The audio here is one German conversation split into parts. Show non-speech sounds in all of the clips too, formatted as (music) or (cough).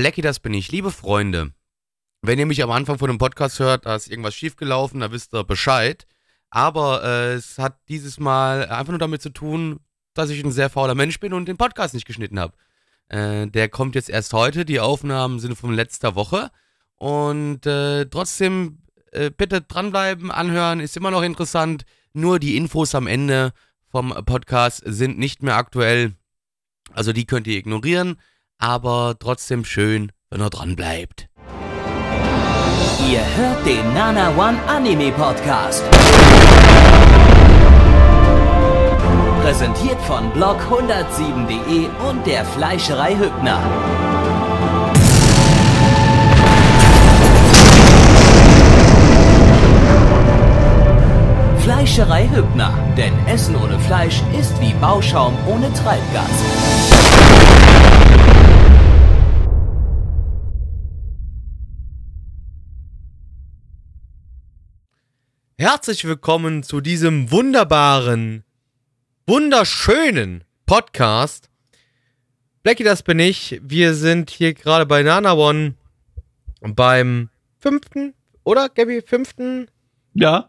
Blackie, das bin ich. Liebe Freunde, wenn ihr mich am Anfang von dem Podcast hört, da ist irgendwas schiefgelaufen, da wisst ihr Bescheid. Aber äh, es hat dieses Mal einfach nur damit zu tun, dass ich ein sehr fauler Mensch bin und den Podcast nicht geschnitten habe. Äh, der kommt jetzt erst heute. Die Aufnahmen sind von letzter Woche. Und äh, trotzdem äh, bitte dranbleiben, anhören, ist immer noch interessant. Nur die Infos am Ende vom Podcast sind nicht mehr aktuell. Also die könnt ihr ignorieren, aber trotzdem schön, wenn ihr dranbleibt. Ihr hört den Nana One Anime Podcast. Präsentiert von blog107.de und der Fleischerei Hübner. Fleischerei Hübner, denn Essen ohne Fleisch ist wie Bauschaum ohne Treibgas. Herzlich willkommen zu diesem wunderbaren, wunderschönen Podcast. Blackie, das bin ich. Wir sind hier gerade bei Nana One beim fünften, oder Gabby, fünften? Ja.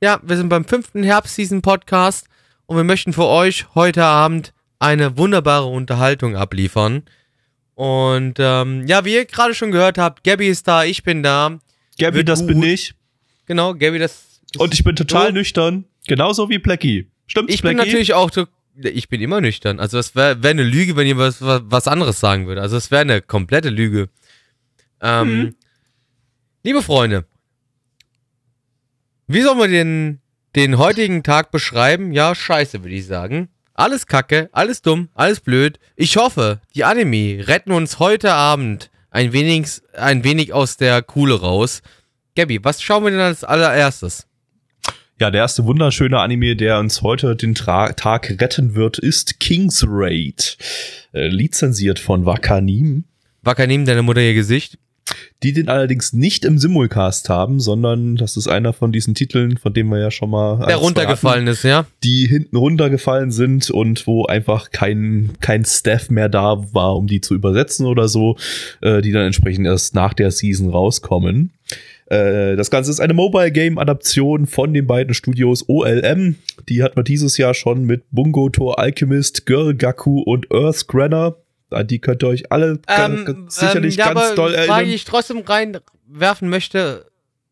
Ja, wir sind beim fünften Herbstseason-Podcast und wir möchten für euch heute Abend eine wunderbare Unterhaltung abliefern. Und ähm, ja, wie ihr gerade schon gehört habt, Gabby ist da, ich bin da. Gabby, Wird das gut. bin ich. Genau, Gabby, das Und ich bin total so. nüchtern. Genauso wie Blackie. Stimmt's, Ich bin Blackie? natürlich auch, ich bin immer nüchtern. Also es wäre wär eine Lüge, wenn ihr was, was anderes sagen würde. Also es wäre eine komplette Lüge. Ähm, Mhm. Liebe Freunde, wie sollen wir den, den heutigen Tag beschreiben? Ja, scheiße, würde ich sagen. Alles kacke, alles dumm, alles blöd. Ich hoffe, die Anime retten uns heute Abend ein wenig, ein wenig aus der Kuhle raus. Gabby, was schauen wir denn als allererstes? Ja, der erste wunderschöne Anime, der uns heute den Tra Tag retten wird, ist King's Raid. Äh, lizenziert von Wakanim. Wakanim, deine Mutter ihr Gesicht. Die den allerdings nicht im Simulcast haben, sondern das ist einer von diesen Titeln, von dem wir ja schon mal. Der runtergefallen ist, ja? die hinten runtergefallen sind und wo einfach kein, kein Staff mehr da war, um die zu übersetzen oder so, äh, die dann entsprechend erst nach der Season rauskommen. Äh, das Ganze ist eine Mobile Game Adaption von den beiden Studios OLM. Die hat man dieses Jahr schon mit Bungo Tor Alchemist, Girl Gaku und Earth Granner. An die könnt ihr euch alle Ähm, ga- sicherlich ähm, ja, ganz aber doll Frage, erinnern. die ich trotzdem reinwerfen möchte,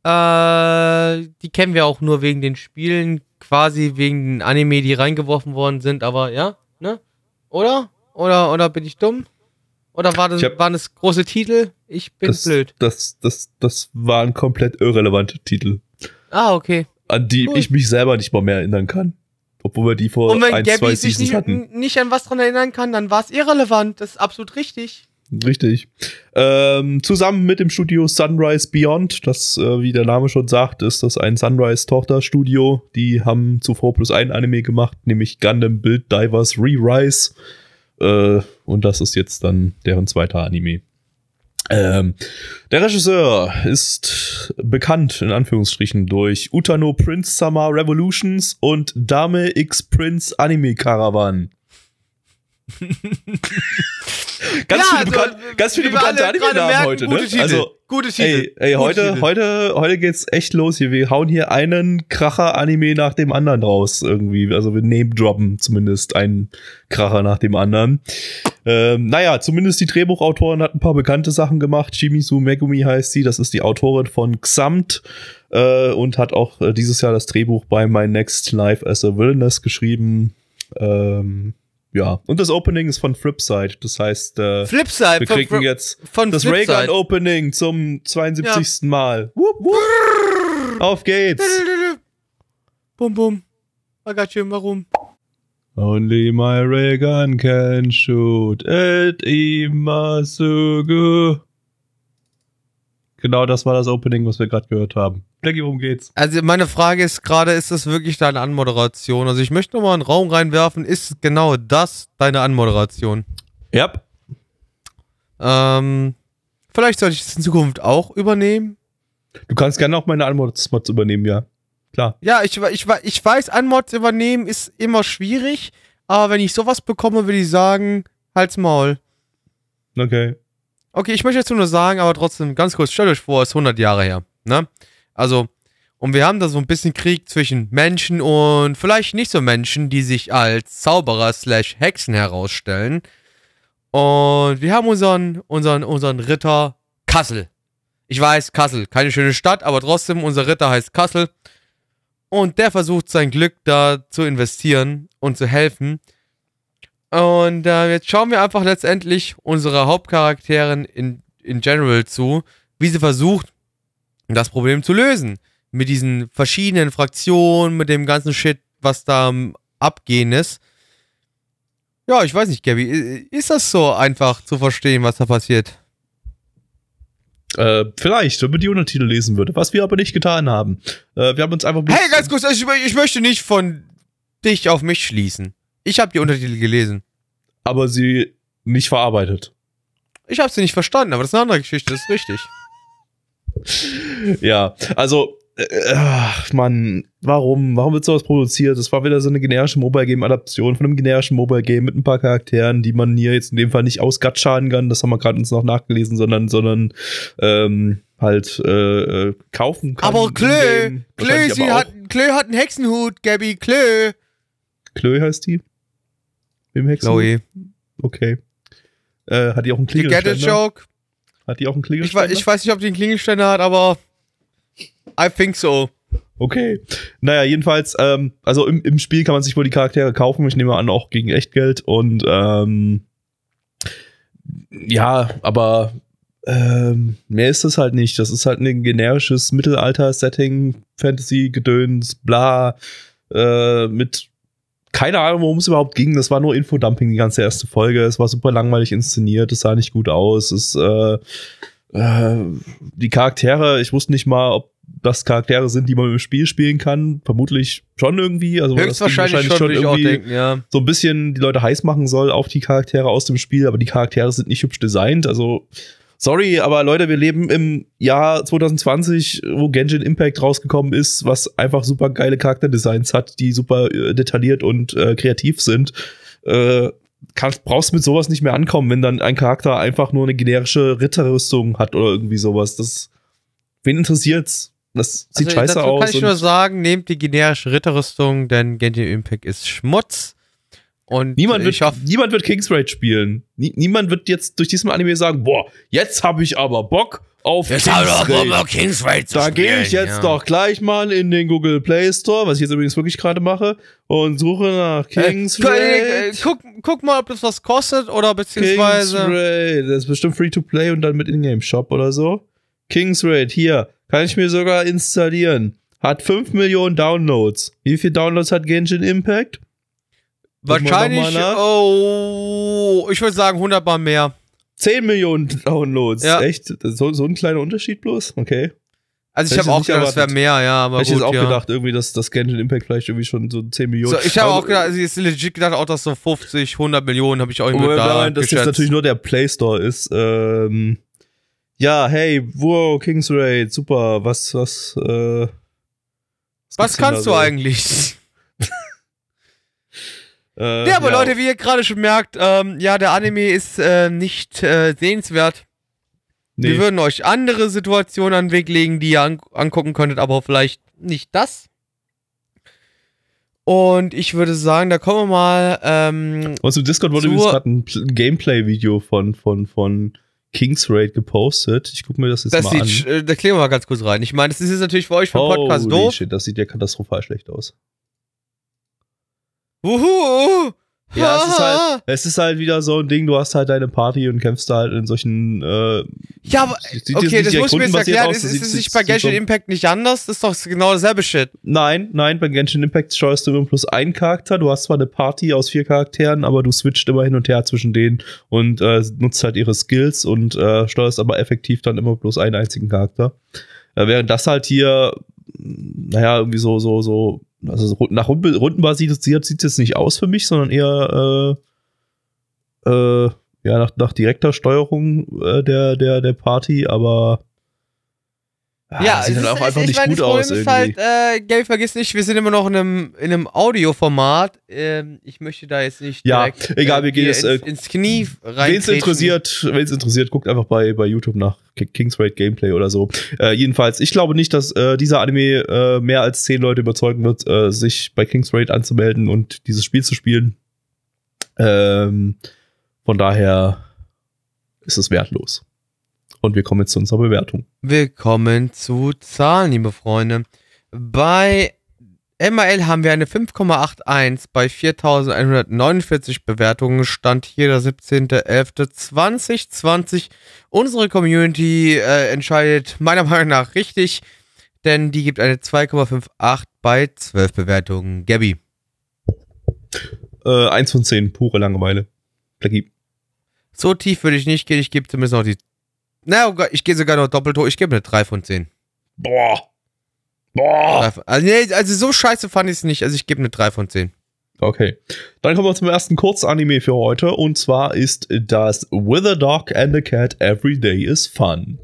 äh, die kennen wir auch nur wegen den Spielen, quasi wegen den Anime, die reingeworfen worden sind, aber ja, ne? Oder? Oder, oder bin ich dumm? Oder war das, hab- waren das große Titel? Ich bin das, blöd. Das, das, das waren komplett irrelevante Titel. Ah, okay. an die Cool. ich mich selber nicht mal mehr erinnern kann. Obwohl wir die vor Und wenn ein, zwei Gabby sich Seasons nicht, hatten. nicht an was dran erinnern kann, dann war es irrelevant. Das ist absolut richtig. Richtig. Ähm, zusammen mit dem Studio Sunrise Beyond, das, äh, wie der Name schon sagt, ist das ein Sunrise-Tochterstudio. Die haben zuvor plus ein Anime gemacht, nämlich Gundam Build Divers Re-Rise. Äh, und das ist jetzt dann deren zweiter Anime. Ähm, der Regisseur ist bekannt, in Anführungsstrichen, durch Utano Prince Summer Revolutions und Dame X Prince Anime Caravan. (laughs) ganz, Ja, viele also, ganz viele wir bekannte gerade Anime-Namen heute, gute ne? Titel. Also, Gute Titel. ey, ey Gute heute, Titel. heute, heute geht's echt los hier. Wir hauen hier einen Kracher-Anime nach dem anderen raus, irgendwie. Also wir name-droppen zumindest einen Kracher nach dem anderen. Ähm, naja, zumindest die Drehbuchautorin hat ein paar bekannte Sachen gemacht. Shimizu Megumi heißt sie, das ist die Autorin von Xamt äh, und hat auch äh, dieses Jahr das Drehbuch bei My Next Life as a Villainess geschrieben. Ähm, ja, und das Opening ist von Flipside, das heißt, äh, Flipside wir von, kriegen jetzt von das. Raygun Opening zum 72. Mal. Wupp, wupp. Auf geht's. Bum, bum. I got you, warum? Only my Raygun can shoot at Imasugu. Genau das war das Opening, was wir gerade gehört haben. Blackie, worum geht's? Also meine Frage ist gerade, ist das wirklich deine Anmoderation? Also ich möchte nochmal einen Raum reinwerfen, ist genau das deine Anmoderation? Ja. Ähm, vielleicht sollte ich es in Zukunft auch übernehmen. Du kannst gerne auch meine Anmods übernehmen, ja. Klar. Ja, ich, ich, ich weiß, Anmods übernehmen ist immer schwierig, aber wenn ich sowas bekomme, würde ich sagen, halt's Maul. Okay. Okay, ich möchte jetzt nur sagen, aber trotzdem ganz kurz, stellt euch vor, es ist 100 Jahre her, ne? Also, und wir haben da so ein bisschen Krieg zwischen Menschen und vielleicht nicht so Menschen, die sich als Zauberer slash Hexen herausstellen. Und wir haben unseren, unseren, unseren Ritter Kassel. Ich weiß, Kassel, keine schöne Stadt, aber trotzdem, unser Ritter heißt Kassel. Und der versucht sein Glück da zu investieren und zu helfen. Und äh, jetzt schauen wir einfach letztendlich unserer Hauptcharakterin in, in General zu, wie sie versucht, das Problem zu lösen. Mit diesen verschiedenen Fraktionen, mit dem ganzen Shit, was da abgehen ist. Ja, ich weiß nicht, Gabby, ist das so einfach zu verstehen, was da passiert? Äh, vielleicht, wenn man die Untertitel lesen würde, was wir aber nicht getan haben. Äh, wir haben uns einfach Hey, ganz kurz, ich, ich möchte nicht von dich auf mich schließen. Ich habe die Untertitel gelesen. aber sie nicht verarbeitet. Ich habe sie nicht verstanden, aber das ist eine andere Geschichte, das ist richtig. (laughs) Ja, also, äh, ach, Mann, warum? Warum wird sowas produziert? Das war wieder so eine generische Mobile Game-Adaption von einem generischen Mobile Game mit ein paar Charakteren, die man hier jetzt in dem Fall nicht ausgatschaden kann, das haben wir gerade uns noch nachgelesen, sondern, sondern ähm, halt äh, äh, kaufen kann. Aber Klö. Klö, sie hat, Klö hat einen Hexenhut, Gabby, Klö. Klö heißt die? Im Hexen? Chloe. Okay. Äh, hat die auch einen You get a Klingelständer? joke? Hat die auch einen Ich, Klingelständer? ich weiß nicht, ob die einen Klingelständer hat, aber I think so. Okay. Naja, jedenfalls, ähm, also im, im Spiel kann man sich wohl die Charaktere kaufen. Ich nehme an, auch gegen Echtgeld. Und ähm, ja, aber ähm, mehr ist das halt nicht. Das ist halt ein generisches Mittelalter-Setting, Fantasy-Gedöns, bla, äh, mit keine Ahnung, worum es überhaupt ging. Das war nur Infodumping, die ganze erste Folge. Es war super langweilig inszeniert, es sah nicht gut aus. Es, äh, äh, die Charaktere, ich wusste nicht mal, ob das Charaktere sind, die man im Spiel spielen kann. Vermutlich schon irgendwie. Also Höchstwahrscheinlich schon, würde ich auch denken, ja. so ein bisschen die Leute heiß machen soll auf die Charaktere aus dem Spiel, aber die Charaktere sind nicht hübsch designt. Also, sorry, aber Leute, wir leben im Jahr 2020, wo Genshin Impact rausgekommen ist, was einfach super geile Charakterdesigns hat, die super äh, detailliert und äh, kreativ sind. Äh, kannst, brauchst mit sowas nicht mehr ankommen, wenn dann ein Charakter einfach nur eine generische Ritterrüstung hat oder irgendwie sowas. Das, wen interessiert's? Das sieht also, scheiße dazu aus. kann ich nur sagen, nehmt die generische Ritterrüstung, denn Genshin Impact ist Schmutz. Und Niemand wird, niemand wird King's Raid spielen. Nie, niemand wird jetzt durch diesen Anime sagen, boah, jetzt habe ich aber Bock auf King's Raid. King's Raid zu Da gehe ich jetzt doch gleich mal in den Google Play Store, was ich jetzt übrigens wirklich gerade mache, und suche nach King's Äh, äh, Raid. guck, guck mal, ob das was kostet oder King's beziehungsweise. Raid. Das ist bestimmt free to play und dann mit Ingame Shop oder so. King's Raid, hier. Kann ich mir sogar installieren. Hat 5 Millionen Downloads. Wie viele Downloads hat Genshin Impact? Wahrscheinlich, oh, ich würde sagen 100 Mal mehr. 10 Millionen Downloads. Ja. Echt? So, so ein kleiner Unterschied bloß? Okay. Also ich Hätte habe ich auch gedacht, es wäre mehr, ja, aber Hätte ich jetzt auch ja. gedacht, irgendwie, dass das Genshin Impact vielleicht irgendwie schon so 10 Millionen. So, ich habe auch gedacht, also jetzt legit gedacht, auch dass so 50, 100 Millionen habe ich auch immer da man das jetzt geschätzt. natürlich nur der Play Store ist. Ähm, ja, hey, wow, King's Raid, super. Was, was, äh, Was denn kannst du eigentlich? Äh, Ja, aber Leute, wie ihr gerade schon merkt, ähm, ja, der Anime ist äh, nicht äh, sehenswert. nee. Wir würden euch andere Situationen an den Weg legen, die ihr an angucken könntet, aber vielleicht nicht das. Und ich würde sagen, da kommen wir mal. Ähm, Aus dem Discord wurde übrigens gerade ein Pl- Gameplay-Video von, von, von King's Raid gepostet. Ich gucke mir das jetzt das mal sieht, an. äh, da kleben wir mal ganz kurz rein. Ich meine, das ist jetzt natürlich für euch für den Podcast doof. Shit, das sieht ja katastrophal schlecht aus. Wuhu! Ja, es ist halt, es ist halt wieder so ein Ding, du hast halt deine Party und kämpfst da halt in solchen, äh, Ja, aber okay, das muss ich mir jetzt erklären. aus, Ist, es nicht bei Genshin Impact nicht anders? Das ist doch genau dasselbe Shit. Nein, nein, bei Genshin Impact steuerst du immer plus einen Charakter. Du hast zwar eine Party aus vier Charakteren, aber du switcht immer hin und her zwischen denen und äh, nutzt halt ihre Skills und äh, steuerst aber effektiv dann immer bloß einen einzigen Charakter. Äh, während das halt hier, naja, irgendwie so, so, so, also so nach Runden- rundenbasiert sieht es nicht aus für mich, sondern eher, äh, äh, ja, nach, nach direkter Steuerung äh, der, der, der Party, aber Ah, ja, sieht halt auch ist- einfach ich nicht meine, gut Problem aus ist irgendwie. halt, äh, Gaby, vergiss nicht, wir sind immer noch in einem, in einem Audioformat. Ähm, ich möchte da jetzt nicht Ja, direkt egal, wir gehen jetzt, ins, äh, ins Knie rein. Wen es interessiert, wenn's interessiert, guckt einfach bei, bei YouTube nach Ki- Kings Raid Gameplay oder so. Äh, jedenfalls, ich glaube nicht, dass äh, dieser Anime äh, mehr als zehn Leute überzeugen wird, äh, sich bei Kings Raid anzumelden und dieses Spiel zu spielen. Ähm, von daher ist es wertlos. Und wir kommen jetzt zu unserer Bewertung. Willkommen zu Zahlen, liebe Freunde. Bei MAL haben wir eine 5,81 bei 4149 Bewertungen. Stand hier der 17.11.2020. Unsere Community äh, entscheidet meiner Meinung nach richtig, denn die gibt eine 2,58 bei 12 Bewertungen. Gabby. Äh, eins von zehn, pure Langeweile. Blackie. So tief würde ich nicht gehen. Ich gebe zumindest noch die. Na, oh ich gehe sogar noch doppelt hoch. Ich gebe eine 3 von 10. Boah. Boah. Also, nee, also so scheiße fand ich es nicht. Also ich gebe eine 3 von 10. Okay. Dann kommen wir zum ersten Kurzanime für heute. Und zwar ist das With a Dog and a Cat Every Day is Fun.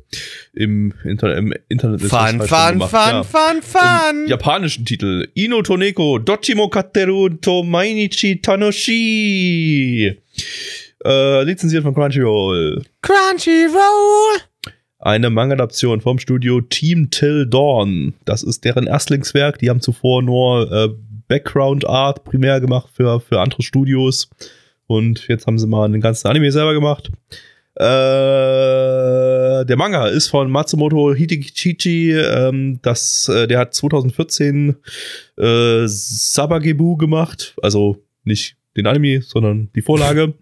Im, Inter im Internet ist das Fun, falsch fun, gemacht, fun, ja. fun, fun. Im japanischen Titel Ino Toneko Dochimo Katteru to Mainichi Tanoshi. Äh, lizenziert von Crunchyroll. Crunchyroll. Eine Manga-Adaption vom Studio Team Till Dawn. Das ist deren Erstlingswerk. Die haben zuvor nur äh, Background Art primär gemacht für, für andere Studios. Und jetzt haben sie mal einen ganzen Anime selber gemacht. Äh, der Manga ist von Matsumoto Hidekichi. Ähm, das, äh, der hat 2014 äh, Sabagebu gemacht. Also nicht den Anime, sondern die Vorlage.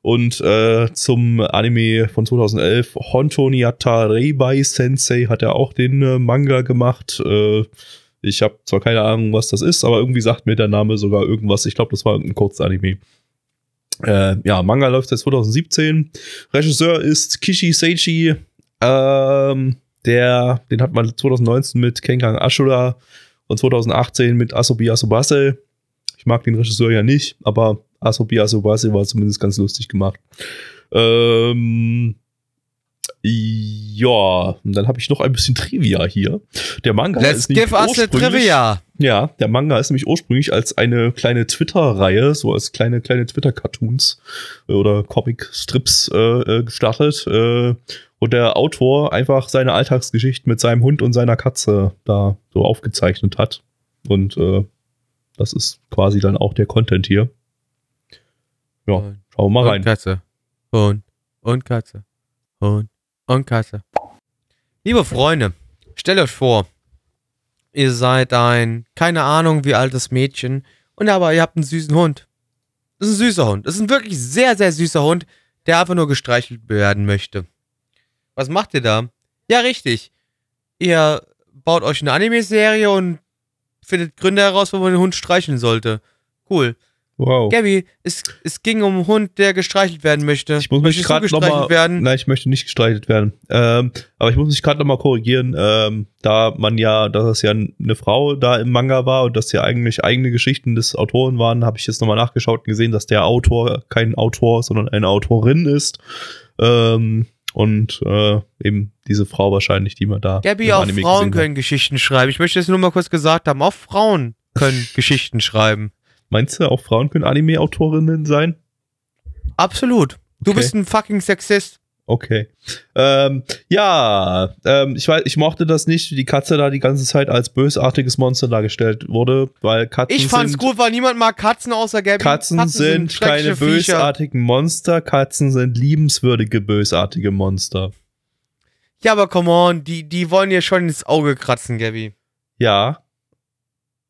Und äh, zum Anime von 2011, Honto Niata Reibai Sensei, hat er auch den äh, Manga gemacht. Äh, ich habe zwar keine Ahnung, was das ist, aber irgendwie sagt mir der Name sogar irgendwas. Ich glaube, das war ein Kurzanime. Äh, ja, Manga läuft seit 2017. Regisseur ist Kishi Seichi. Ähm, der, den hat man 2019 mit Kengan Ashura und 2018 mit Asobi Asobase. Ich mag den Regisseur ja nicht, aber Asobi Asobase war zumindest ganz lustig gemacht. Ähm, ja, und dann habe ich noch ein bisschen Trivia hier. Der Manga Let's ist nämlich give us the ursprünglich- trivia. ja, der Manga ist nämlich ursprünglich als eine kleine Twitter-Reihe, so als kleine, kleine Twitter-Cartoons äh, oder Comic-Strips äh, äh, gestartet. Äh, und der Autor einfach seine Alltagsgeschichten mit seinem Hund und seiner Katze da so aufgezeichnet hat. Und äh, das ist quasi dann auch der Content hier. Ja, Und- schauen wir mal Und rein. Katze. Hund. Und Katze. Hund. Und Katze. Liebe Freunde, stellt euch vor, ihr seid ein, keine Ahnung wie altes Mädchen, und aber ihr habt einen süßen Hund. Das ist ein süßer Hund. Das ist ein wirklich sehr, sehr süßer Hund, der einfach nur gestreichelt werden möchte. Was macht ihr da? Ja, richtig. Ihr baut euch eine Anime-Serie und findet Gründe heraus, wo man den Hund streicheln sollte. Cool. Wow. Gabby, es, es ging um einen Hund, der gestreichelt werden möchte. Ich muss mich gerade gestreichelt nochmal. werden. Nein, ich möchte nicht gestreichelt werden. Ähm, aber ich muss mich gerade nochmal korrigieren, ähm, da man ja, dass es ja eine Frau da im Manga war und dass ja eigentlich eigene Geschichten des Autoren waren, habe ich jetzt nochmal nachgeschaut und gesehen, dass der Autor kein Autor, sondern eine Autorin ist. Ähm, und äh, eben diese Frau wahrscheinlich, die man da. Gabby, auch Anime Frauen können Geschichten schreiben. Ich möchte das nur mal kurz gesagt haben. Auch Frauen können (laughs) Geschichten schreiben. Meinst du, auch Frauen können Anime-Autorinnen sein? Absolut. Du Okay. bist ein fucking Sexist. Okay. Ähm, ja, ähm, ich weiß, ich mochte das nicht, wie die Katze da die ganze Zeit als bösartiges Monster dargestellt wurde, weil Katzen Ich fand's sind, gut, weil niemand mag Katzen außer Gabby. Katzen, sind keine schreckliche Viecher. bösartigen Monster, Katzen sind liebenswürdige bösartige Monster. Ja, aber come on, die, die wollen dir schon ins Auge kratzen, Gabby. Ja.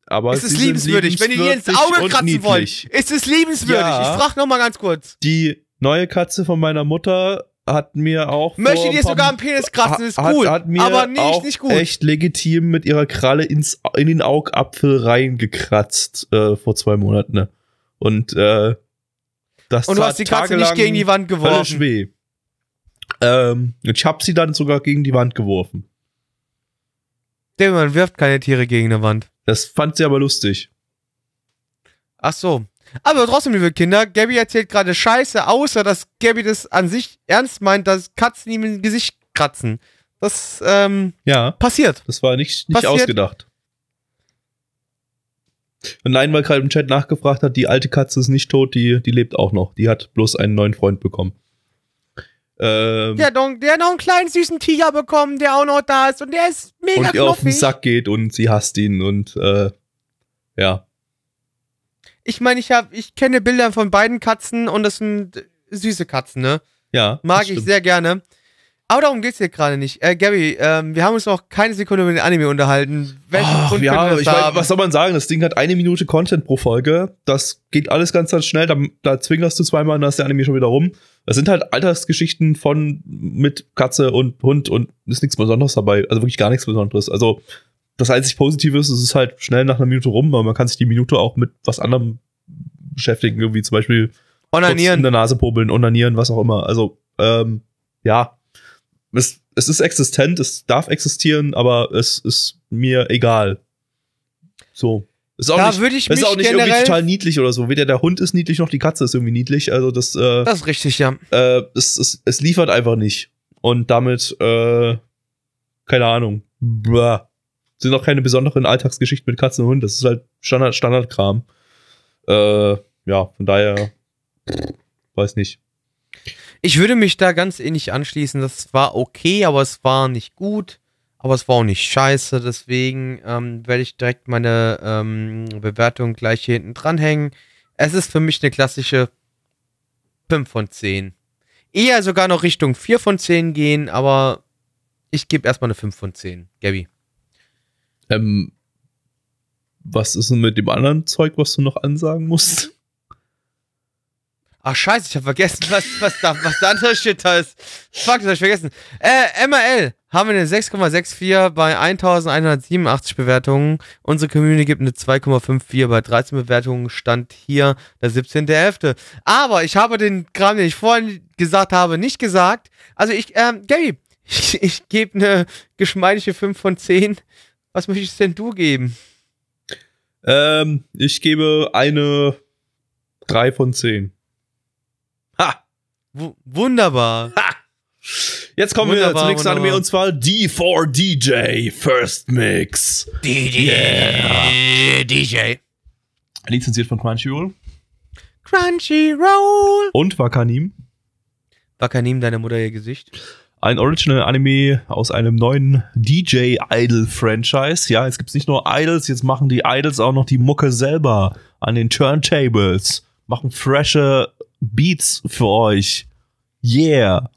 Aber Es ist sind liebenswürdig. Wenn die dir ins Auge kratzen wollen, niedlich. ist es liebenswürdig. Ja. Ich frag noch mal ganz kurz. Die neue Katze von meiner Mutter hat mir auch Möchte dir sogar am Penis kratzen, ist hat, cool. Hat mir aber nicht, auch nicht gut. echt legitim mit ihrer Kralle ins, in den Augapfel reingekratzt äh, vor zwei Monaten. Ne? Und äh, das Und du hast die Katze nicht gegen die Wand geworfen. weh. Ähm, und ich hab sie dann sogar gegen die Wand geworfen. Der man wirft keine Tiere gegen eine Wand. Das fand sie aber lustig. Ach so. Aber trotzdem, liebe Kinder, Gabby erzählt gerade Scheiße, außer dass Gabby das an sich ernst meint, dass Katzen ihm ins Gesicht kratzen. Das ähm, Ja, passiert. das war nicht, nicht Passiert. ausgedacht. Und nein, weil gerade im Chat nachgefragt hat, die alte Katze ist nicht tot, die, die lebt auch noch. Die hat bloß einen neuen Freund bekommen. Ähm, Der hat, noch, der hat noch einen kleinen süßen Tiger bekommen, der auch noch da ist und der ist mega und ihr auf den. Sack geht und sie hasst ihn und äh, ja. Ich meine, ich hab, ich kenne Bilder von beiden Katzen und das sind süße Katzen, ne? Ja. Mag ich sehr gerne. Aber darum geht's hier gerade nicht. Äh, Gary, ähm, wir haben uns noch keine Sekunde über den Anime unterhalten. Welchen Ach, Grund ja, ich mein, was soll man sagen? Das Ding hat eine Minute Content pro Folge. Das geht alles ganz, ganz schnell. Da, da zwingerst du zweimal und dann ist der Anime schon wieder rum. Das sind halt Alltagsgeschichten von mit Katze und Hund und ist nichts Besonderes dabei. Also wirklich gar nichts Besonderes. Also das einzig Positive ist, es ist halt schnell nach einer Minute rum, aber man kann sich die Minute auch mit was anderem beschäftigen, irgendwie zum Beispiel kurz in Onanieren. der Nase popeln, onanieren, was auch immer. Also, ähm, ja. Es, es ist existent, es darf existieren, aber es ist mir egal. So. Ist auch Da nicht, würde ich ist mich auch nicht irgendwie generell- total niedlich oder so. Weder der Hund ist niedlich noch die Katze ist irgendwie niedlich. Also das, äh, Das ist richtig, ja. äh, es, es, es liefert einfach nicht. Und damit, äh, keine Ahnung. Blah. Sind auch keine besonderen Alltagsgeschichten mit Katzen und Hund. Das ist halt Standard, Standardkram. Äh, ja, von daher, weiß nicht. Ich würde mich da ganz ähnlich anschließen. Das war okay, aber es war nicht gut. Aber es war auch nicht scheiße. Deswegen ähm, werde ich direkt meine ähm, Bewertung gleich hier hinten dranhängen. Es ist für mich eine klassische 5 von 10. Eher sogar noch Richtung 4 von 10 gehen, aber ich gebe erstmal eine 5 von 10. Gabby. Ähm, was ist denn mit dem anderen Zeug, was du noch ansagen musst? Ach scheiße, ich habe vergessen, was, was, da, was der andere Shit da ist. Fuck, das hab ich vergessen. Äh, MRL haben wir eine 6,64 bei 1187 Bewertungen. Unsere Community gibt eine 2,54 bei 13 Bewertungen. Stand hier der 17.11. Aber ich habe den Kram, den ich vorhin gesagt habe, nicht gesagt. Also ich, ähm, Gary, (laughs) ich, ich gebe eine geschmeidige 5 von 10. Was möchtest denn du geben? Ähm, ich gebe eine 3 von 10. Ha! W wunderbar. Jetzt kommen wir Wunderbar, zum nächsten wunderbar. Anime und zwar D4DJ First Mix. DJ. Lizenziert von Crunchyroll Crunchyroll. und Wakanim. Wakanim, deine Mutter ihr Gesicht. Ein Original Anime aus einem neuen DJ Idol Franchise. Ja, jetzt gibt's nicht nur Idols, jetzt machen die Idols auch noch die Mucke selber an den Turntables. Machen frische Beats für euch. Yeah.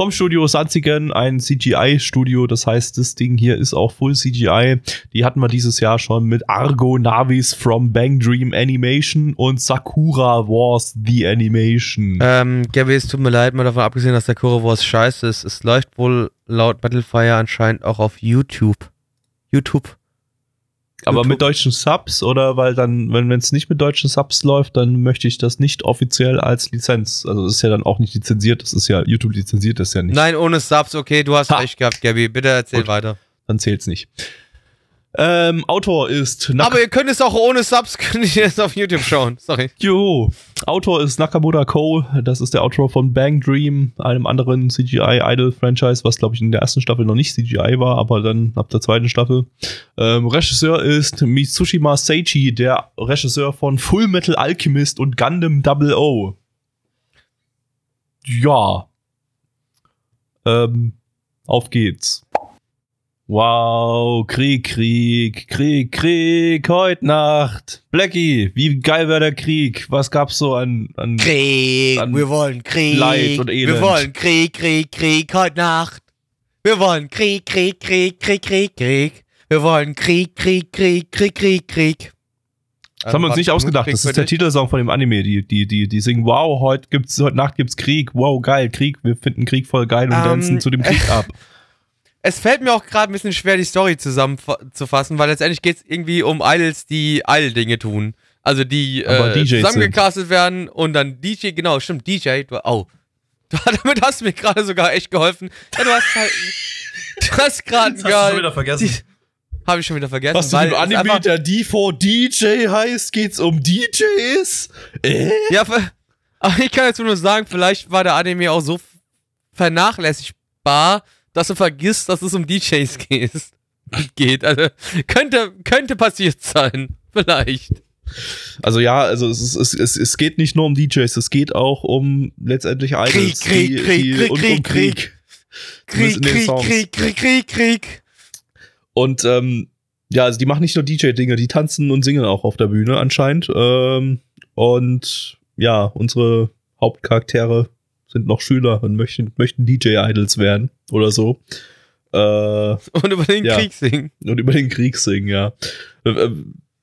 Vom Studio Sanzigen, ein CGI-Studio. Das heißt, das Ding hier ist auch Full CGI. Die hatten wir dieses Jahr schon mit Argo Navis from Bang Dream Animation und Sakura Wars The Animation. Ähm, Gabby, es tut mir leid, mal davon abgesehen, dass Kuro Wars scheiße ist. Es läuft wohl laut Battlefire anscheinend auch auf YouTube. YouTube. Aber mit deutschen Subs oder weil dann, wenn es nicht mit deutschen Subs läuft, dann möchte ich das nicht offiziell als Lizenz. Also das ist ja dann auch nicht lizenziert, das ist ja, YouTube lizenziert das ja nicht. Nein, ohne Subs, okay, du hast Ha. recht gehabt, Gabby. Bitte erzähl Gut. weiter. Dann zählt's nicht. Ähm, Autor ist Nak Aber ihr könnt es auch ohne Subs, (laughs) könnt ihr es auf YouTube schauen. Sorry. Jo. Autor ist Nakamura Ko, das ist der Autor von Bang Dream, einem anderen CGI-Idol-Franchise, was glaube ich in der ersten Staffel noch nicht CGI war, aber dann ab der zweiten Staffel. Ähm, Regisseur ist Mitsushima Seichi, der Regisseur von Full Metal Alchemist und Gundam Double O. Ja. Ähm, auf geht's. Wow, Krieg, Krieg, Krieg, Krieg, heute Nacht. Blackie, wie geil war der Krieg? Was gab's so an, an Krieg, Dann wir wollen Krieg. Leid und Elend. Wir wollen Krieg, Krieg, Krieg, heute Nacht. Wir wollen Krieg, Krieg, Krieg, Krieg, Krieg, Krieg. Wir wollen Krieg, Krieg, Krieg, Krieg, Krieg, Krieg. Das haben wir uns nicht ausgedacht. Das ist der Titelsong von dem Anime. Die, die, die, die singen, wow, heute gibt's, heute Nacht gibt's Krieg. Wow, geil, Krieg. Wir finden Krieg voll geil und Ähm, tanzen zu dem Krieg ab. Es fällt mir auch gerade ein bisschen schwer, die Story zusammenzufassen, weil letztendlich geht es irgendwie um Idols, die Idol-Dinge tun. Also die Aber äh, zusammengecastet werden und dann DJ, genau, stimmt, DJ, du, oh. (laughs) Damit hast du mir gerade sogar echt geholfen. Ja, du hast halt. Du hast gerade geil. vergessen. Habe ich schon wieder vergessen. Was weil dem es Anime, einfach- der D4DJ heißt, geht's um DJs? Äh? Ja, aber ich kann jetzt nur sagen, vielleicht war der Anime auch so vernachlässigbar, dass du vergisst, dass es um DJs geht. (laughs) geht. Also könnte, könnte passiert sein. Vielleicht. Also ja, also es, ist, es, es, es geht nicht nur um DJs, es geht auch um letztendlich Idols. Krieg, die, Krieg, die, Krieg, und, Krieg, um Krieg. Krieg, Krieg. Krieg, Krieg, Krieg, Krieg. Und ähm, ja, also die machen nicht nur DJ-Dinge, die tanzen und singen auch auf der Bühne anscheinend. Ähm, und ja, unsere Hauptcharaktere sind noch Schüler und möchten, möchten DJ-Idols werden oder so. Äh, Und über den Ja. Krieg singen. und über den Krieg singen, ja. Äh, äh,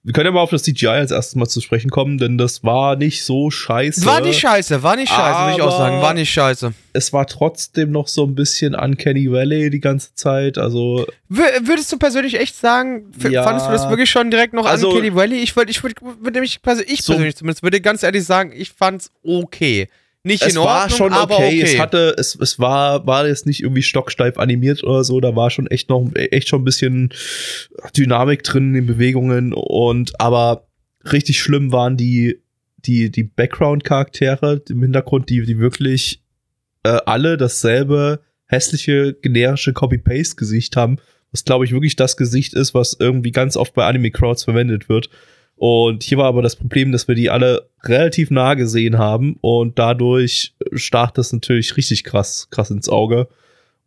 Wir können ja mal auf das CGI als erstes mal zu sprechen kommen, denn das war nicht so scheiße. War nicht scheiße, war nicht scheiße, würde ich auch sagen. War nicht scheiße. es war trotzdem noch so ein bisschen Uncanny Valley die ganze Zeit. Also, Wür- Würdest du persönlich echt sagen, Ja. fandest du das wirklich schon direkt noch Also- an Kelly Valley? Ich würde, ich würde, würde nämlich, perso- ich So- persönlich zumindest, würde ganz ehrlich sagen, ich fand's okay. Nicht es in Ordnung, war schon aber okay. okay. Es hatte, es, es war, war jetzt nicht irgendwie stocksteif animiert oder so. Da war schon echt noch, echt schon ein bisschen Dynamik drin in den Bewegungen und, aber richtig schlimm waren die, die, die Background-Charaktere im Hintergrund, die, die wirklich äh, alle dasselbe hässliche, generische Copy-Paste-Gesicht haben, was glaube ich wirklich das Gesicht ist, was irgendwie ganz oft bei Anime-Crowds verwendet wird. Und hier war aber das Problem, dass wir die alle relativ nah gesehen haben und dadurch stach das natürlich richtig krass, krass ins Auge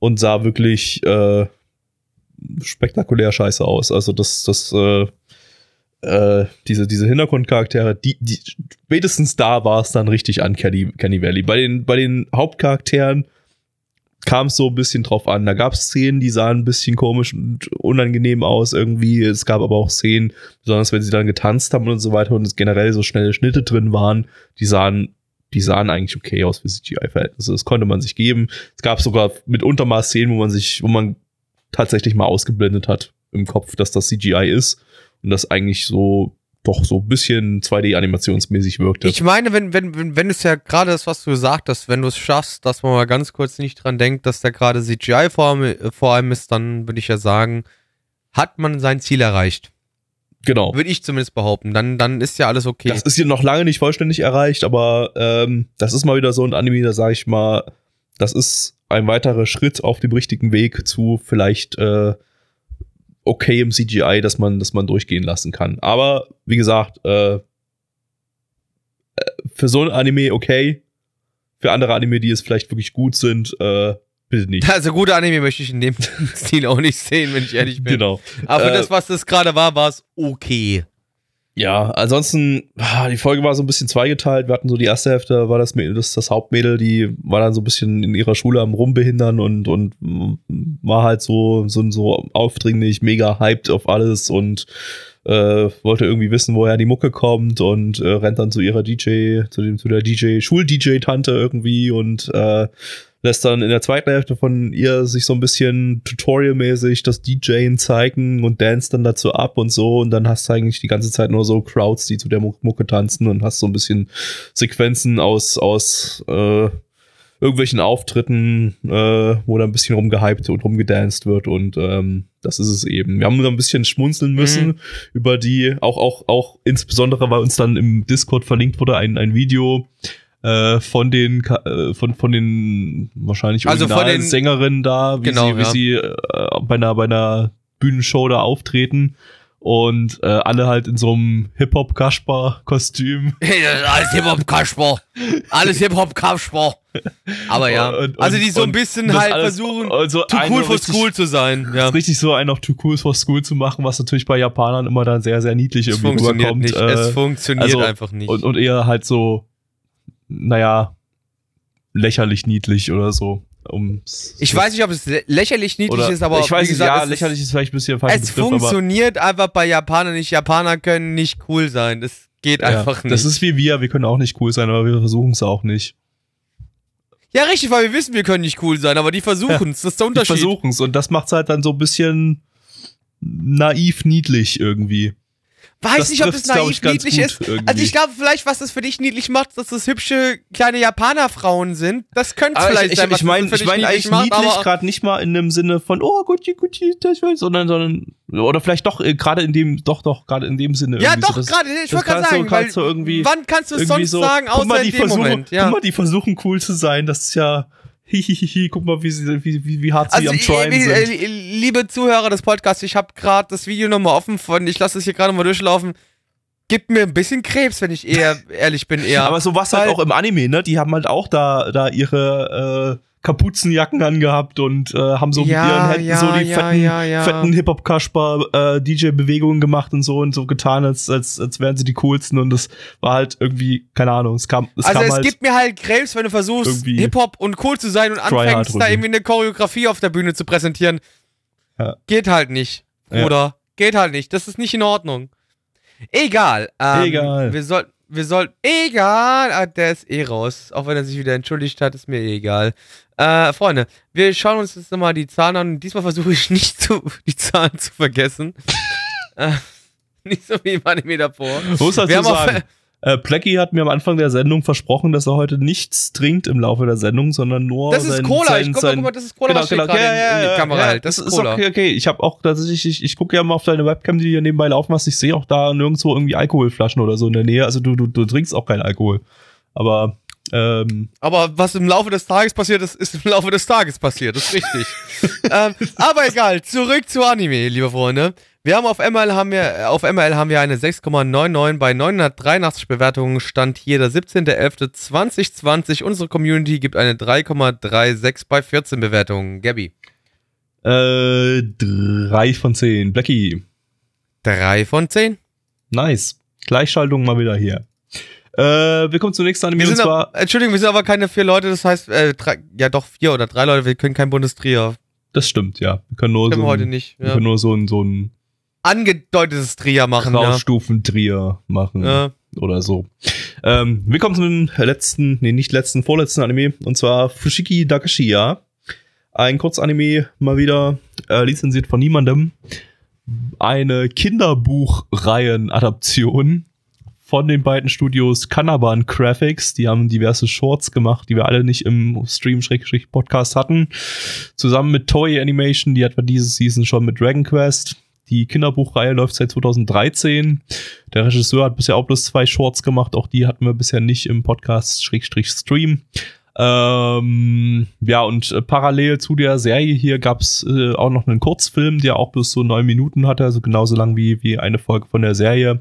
und sah wirklich äh, spektakulär scheiße aus. Also das, das, äh, äh, diese, diese Hintergrundcharaktere, die, die, spätestens da war es dann richtig an Kenny, Kenny Valley. Bei den, bei den Hauptcharakteren kam es so ein bisschen drauf an. Da gab es Szenen, die sahen ein bisschen komisch und unangenehm aus irgendwie. Es gab aber auch Szenen, besonders wenn sie dann getanzt haben und so weiter und es generell so schnelle Schnitte drin waren, die sahen, die sahen eigentlich okay aus für CGI-Verhältnisse. Das konnte man sich geben. Es gab sogar mitunter mal Szenen, wo man sich, wo man tatsächlich mal ausgeblendet hat im Kopf, dass das CGI ist und das eigentlich so doch so ein bisschen 2D-animationsmäßig wirkte. Ich meine, wenn, wenn, wenn, wenn es ja gerade das, was du gesagt hast, wenn du es schaffst, dass man mal ganz kurz nicht dran denkt, dass da gerade CGI vor allem, vor allem ist, dann würde ich ja sagen, hat man sein Ziel erreicht. genau. Würde ich zumindest behaupten. Dann, dann ist ja alles okay. Das ist hier noch lange nicht vollständig erreicht, aber ähm, das ist mal wieder so ein Anime, da sage ich mal, das ist ein weiterer Schritt auf dem richtigen Weg zu vielleicht äh, okay im CGI, dass man, dass man durchgehen lassen kann. Aber wie gesagt, äh, äh, für so ein Anime okay, für andere Anime, die es vielleicht wirklich gut sind, äh, bitte nicht. Also gute Anime möchte ich in dem (laughs) Stil auch nicht sehen, wenn ich ehrlich bin. Genau. Aber für Äh, das, was das gerade war, war es okay. Ja, ansonsten, ah, die Folge war so ein bisschen zweigeteilt. Wir hatten so die erste Hälfte, war das, das, das Hauptmädel, die war dann so ein bisschen in ihrer Schule am Rumbehindern und, und war halt so, so, so aufdringlich, mega hyped auf alles und äh, wollte irgendwie wissen, woher die Mucke kommt und äh, rennt dann zu ihrer DJ, zu, dem, zu der DJ, Schul-DJ-Tante irgendwie und äh, lässt dann in der zweiten Hälfte von ihr sich so ein bisschen tutorialmäßig das DJen zeigen und dance dann dazu ab und so und dann hast du eigentlich die ganze Zeit nur so Crowds, die zu der Mu- Mucke tanzen und hast so ein bisschen Sequenzen aus, aus äh, irgendwelchen Auftritten, äh, wo da ein bisschen rumgehypt und rumgedanced wird und ähm, das ist es eben. Wir haben da ein bisschen schmunzeln müssen Mhm. über die, auch, auch, auch insbesondere, weil uns dann im Discord verlinkt wurde, ein, ein Video äh, von den äh, von von den wahrscheinlich Also von den- Sängerinnen da, wie Genau, sie, wie ja. sie äh, bei einer bei einer Bühnenshow da auftreten und äh, alle halt in so einem Hip (laughs) Hop Kasper Kostüm. Hey, das ist alles Hip-Hop-Kasper. Alles Hip-Hop-Kasper. Aber ja. Und- und- also die so ein bisschen halt alles- versuchen, also too cool for richtig- school zu sein. Ja. Richtig so einen auf Too Cool for School zu machen, was natürlich bei Japanern immer dann sehr, sehr niedlich Es irgendwie funktioniert rüberkommt. nicht. Äh, es funktioniert also- einfach nicht. und, und eher halt so, naja, lächerlich niedlich oder so. Um, ich weiß nicht, ob es lä- lächerlich niedlich ist, aber ich weiß wie nicht, gesagt, ja, lächerlich ist vielleicht ein bisschen falsch Es funktioniert einfach bei Japanern nicht. Japaner können nicht cool sein. Das geht einfach nicht. Das ist wie wir, wir können auch nicht cool sein, aber wir versuchen es auch nicht. ja, richtig, weil wir wissen, wir können nicht cool sein, aber die versuchen es. Das ist der Unterschied. versuchen es und das macht es halt dann so ein bisschen naiv niedlich irgendwie. Weiß das nicht, ob glaub naiv niedlich ist. irgendwie. Also ich glaube vielleicht, was das für dich niedlich macht, dass das hübsche kleine Japanerfrauen sind. Das könnte es vielleicht ich, sein, ich, meine ich dich mein eigentlich niedlich aber- gerade nicht mal in dem Sinne von oh Gucci Gucci das will, sondern sondern oder vielleicht doch äh, gerade in dem doch doch gerade in dem Sinne Ja, doch, so, gerade, ich wollte gerade sagen, kannst weil du irgendwie wann kannst du es sonst so, sagen, außer in dem Moment? Ja. Guck mal, die versuchen cool zu sein, das ist ja hihihihi, guck mal, wie, sie, wie, wie, wie hart sie Also, am Tryen ich- sind. äh, liebe Zuhörer des Podcasts, ich habe gerade das Video nochmal offen von, ich lasse es hier gerade mal durchlaufen. Gibt mir ein bisschen Krebs, wenn ich eher (laughs) ehrlich bin, eher. Aber so was halt auch im Anime, ne? Die haben halt auch da, da ihre äh, Kapuzenjacken angehabt und äh, haben so Ja, mit ihren Händen ja, so die ja, fetten, fetten Hip-Hop-Kasper äh, DJ-Bewegungen gemacht und so und so getan, als, als, als wären sie die coolsten und das war halt irgendwie, keine Ahnung, es kam, es also kam es halt, gibt mir halt Krebs, wenn du versuchst, Hip-Hop und cool zu sein und anfängst, da irgendwie eine Choreografie auf der Bühne zu präsentieren. Geht halt nicht. Bruder. Geht halt nicht. Das ist nicht in Ordnung. Egal. Ähm, Egal. Wir sollten, wir sollten, egal. Ah, der ist eh raus. Auch wenn er sich wieder entschuldigt hat, ist mir eh egal. Äh, Freunde, wir schauen uns jetzt nochmal die Zahlen an. Diesmal versuche ich nicht zu, die Zahlen zu vergessen. (laughs) äh, nicht so wie im Anime davor. muss halt wir sagen. Äh, Plecky hat mir am Anfang der Sendung versprochen, dass er heute nichts trinkt im Laufe der Sendung, sondern nur Das ist sein, Cola. sein, ich guck mal, guck mal, das ist Cola, genau, genau. Ja, in, ja, in die ja, Kamera ja, hält. Das, ist Cola. okay, okay. Ich habe auch tatsächlich, ich, ich gucke ja mal auf deine Webcam, die du hier nebenbei laufen hast. Ich sehe auch da nirgendwo irgendwie Alkoholflaschen oder so in der Nähe. Also du, du, du trinkst auch keinen Alkohol. Aber ähm, Aber was im Laufe des Tages passiert ist, ist im Laufe des Tages passiert. Das ist richtig. (laughs) ähm, aber egal, zurück zu Anime, liebe Freunde. Wir haben auf ML haben wir, auf ML haben wir eine 6,99 bei 983 Bewertungen. Stand hier der 17.11.2020. Unsere Community gibt eine 3,36 bei 14 Bewertungen. Gabby. äh, drei von zehn. Blackie. 3 von 10. Nice. Gleichschaltung mal wieder hier. Äh, wir kommen zum nächsten Anime Wir und sind zwar. aber, Entschuldigung, wir sind aber keine vier Leute, das heißt, äh, drei, ja doch vier oder drei Leute, wir können kein Bundestrier. Das stimmt, ja. Wir können nur Können so wir heute ein, nicht. wir Ja. können nur so ein, so ein Angedeutetes Trier machen. Ja. Graustufen-Trier machen. Ja. oder so. Ähm, wir kommen zum letzten, nee, nicht letzten, vorletzten Anime, und zwar Fushiki Dakashiya. Ein Kurzanime, mal wieder, äh, lizenziert von niemandem. Eine Kinderbuchreihen-Adaption von den beiden Studios Kanaban Graphics. Die haben diverse Shorts gemacht, die wir alle nicht im Stream-Podcast hatten. Zusammen mit Toei Animation, die hatten wir diese Season schon mit Dragon Quest. Die Kinderbuchreihe läuft seit 2013. Der Regisseur hat bisher auch bloß zwei Shorts gemacht. Auch die hatten wir bisher nicht im Podcast Schrägstrich Stream. Ähm, ja, und äh, parallel zu der Serie hier gab's äh, auch noch einen Kurzfilm, der auch bloß so neun Minuten hatte, also genauso lang wie, wie eine Folge von der Serie.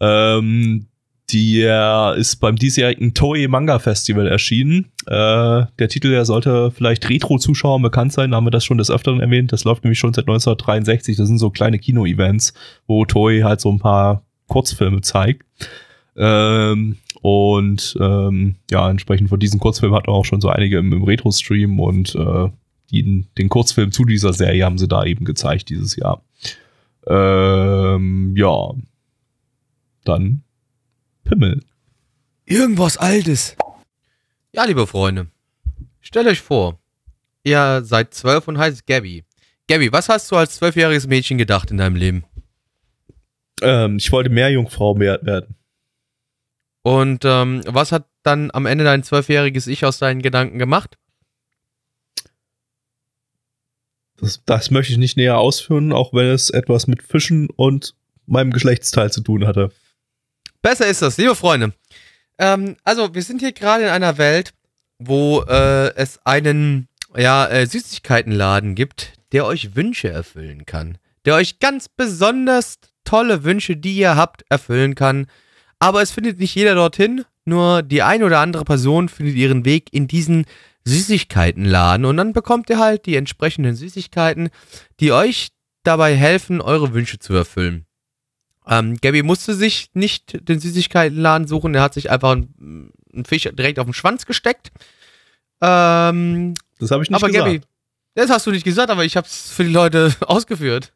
Ähm, der ist beim diesjährigen Toei Manga Festival erschienen. Äh, der Titel, der sollte vielleicht Retro-Zuschauern bekannt sein, da haben wir das schon des Öfteren erwähnt. Das läuft nämlich schon seit 1963. Das sind so kleine Kino-Events, wo Toei halt so ein paar Kurzfilme zeigt. Ähm, und ähm, ja, entsprechend von diesen Kurzfilmen hatten wir auch schon so einige im, im Retro-Stream und äh, die, den Kurzfilm zu dieser Serie haben sie da eben gezeigt dieses Jahr. Ähm, ja. Dann Pimmel. Irgendwas Altes. Ja, liebe Freunde, stellt euch vor, ihr seid zwölf und heißt Gabby. Gabby, was hast du als zwölfjähriges Mädchen gedacht in deinem Leben? Ähm, ich wollte mehr Jungfrau mehr werden. Und ähm, was hat dann am Ende dein zwölfjähriges Ich aus deinen Gedanken gemacht? Das, das möchte ich nicht näher ausführen, auch wenn es etwas mit Fischen und meinem Geschlechtsteil zu tun hatte. Besser ist das, liebe Freunde. Ähm, also, wir sind hier gerade in einer Welt, wo äh, es einen ja, äh, Süßigkeitenladen gibt, der euch Wünsche erfüllen kann. Der euch ganz besonders tolle Wünsche, die ihr habt, erfüllen kann. Aber es findet nicht jeder dorthin, nur die eine oder andere Person findet ihren Weg in diesen Süßigkeitenladen und dann bekommt ihr halt die entsprechenden Süßigkeiten, die euch dabei helfen, eure Wünsche zu erfüllen. Ähm, Gabby musste sich nicht den Süßigkeitenladen suchen, er hat sich einfach einen, einen Fisch direkt auf den Schwanz gesteckt. Ähm, Das habe ich nicht aber gesagt. Gabby, das hast du nicht gesagt, aber ich habe es für die Leute (laughs) ausgeführt.